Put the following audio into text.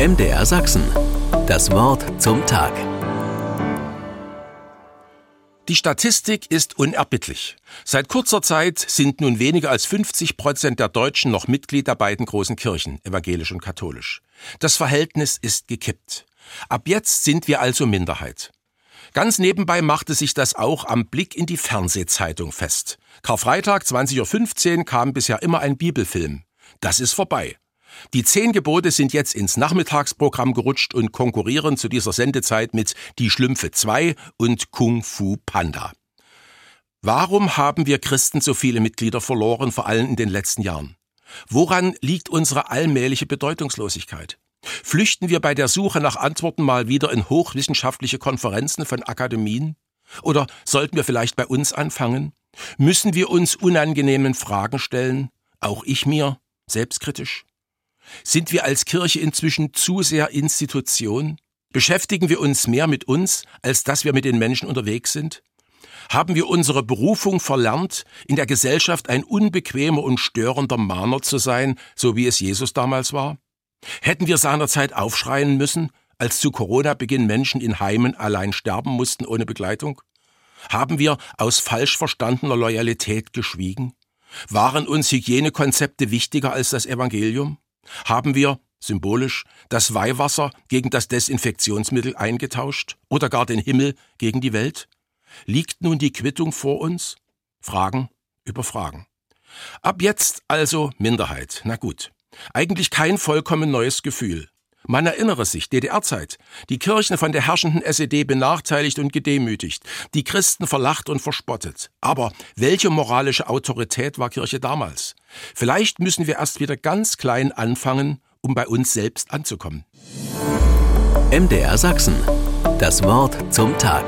MDR Sachsen. Das Wort zum Tag. Die Statistik ist unerbittlich. Seit kurzer Zeit sind nun weniger als 50 Prozent der Deutschen noch Mitglied der beiden großen Kirchen, evangelisch und katholisch. Das Verhältnis ist gekippt. Ab jetzt sind wir also Minderheit. Ganz nebenbei machte sich das auch am Blick in die Fernsehzeitung fest. Karfreitag 20.15 Uhr kam bisher immer ein Bibelfilm. Das ist vorbei. Die zehn Gebote sind jetzt ins Nachmittagsprogramm gerutscht und konkurrieren zu dieser Sendezeit mit Die Schlümpfe 2 und Kung Fu Panda. Warum haben wir Christen so viele Mitglieder verloren, vor allem in den letzten Jahren? Woran liegt unsere allmähliche Bedeutungslosigkeit? Flüchten wir bei der Suche nach Antworten mal wieder in hochwissenschaftliche Konferenzen von Akademien? Oder sollten wir vielleicht bei uns anfangen? Müssen wir uns unangenehmen Fragen stellen? Auch ich mir, selbstkritisch? Sind wir als Kirche inzwischen zu sehr Institution? Beschäftigen wir uns mehr mit uns, als dass wir mit den Menschen unterwegs sind? Haben wir unsere Berufung verlernt, in der Gesellschaft ein unbequemer und störender Mahner zu sein, so wie es Jesus damals war? Hätten wir seinerzeit aufschreien müssen, als zu Corona-Beginn Menschen in Heimen allein sterben mussten ohne Begleitung? Haben wir aus falsch verstandener Loyalität geschwiegen? Waren uns Hygienekonzepte wichtiger als das Evangelium? Haben wir, symbolisch, das Weihwasser gegen das Desinfektionsmittel eingetauscht oder gar den Himmel gegen die Welt? Liegt nun die Quittung vor uns? Fragen über Fragen. Ab jetzt also Minderheit. Na gut. Eigentlich kein vollkommen neues Gefühl. Man erinnere sich, DDR-Zeit, die Kirchen von der herrschenden SED benachteiligt und gedemütigt, die Christen verlacht und verspottet. Aber welche moralische Autorität war Kirche damals? Vielleicht müssen wir erst wieder ganz klein anfangen, um bei uns selbst anzukommen. MDR Sachsen. Das Wort zum Tag.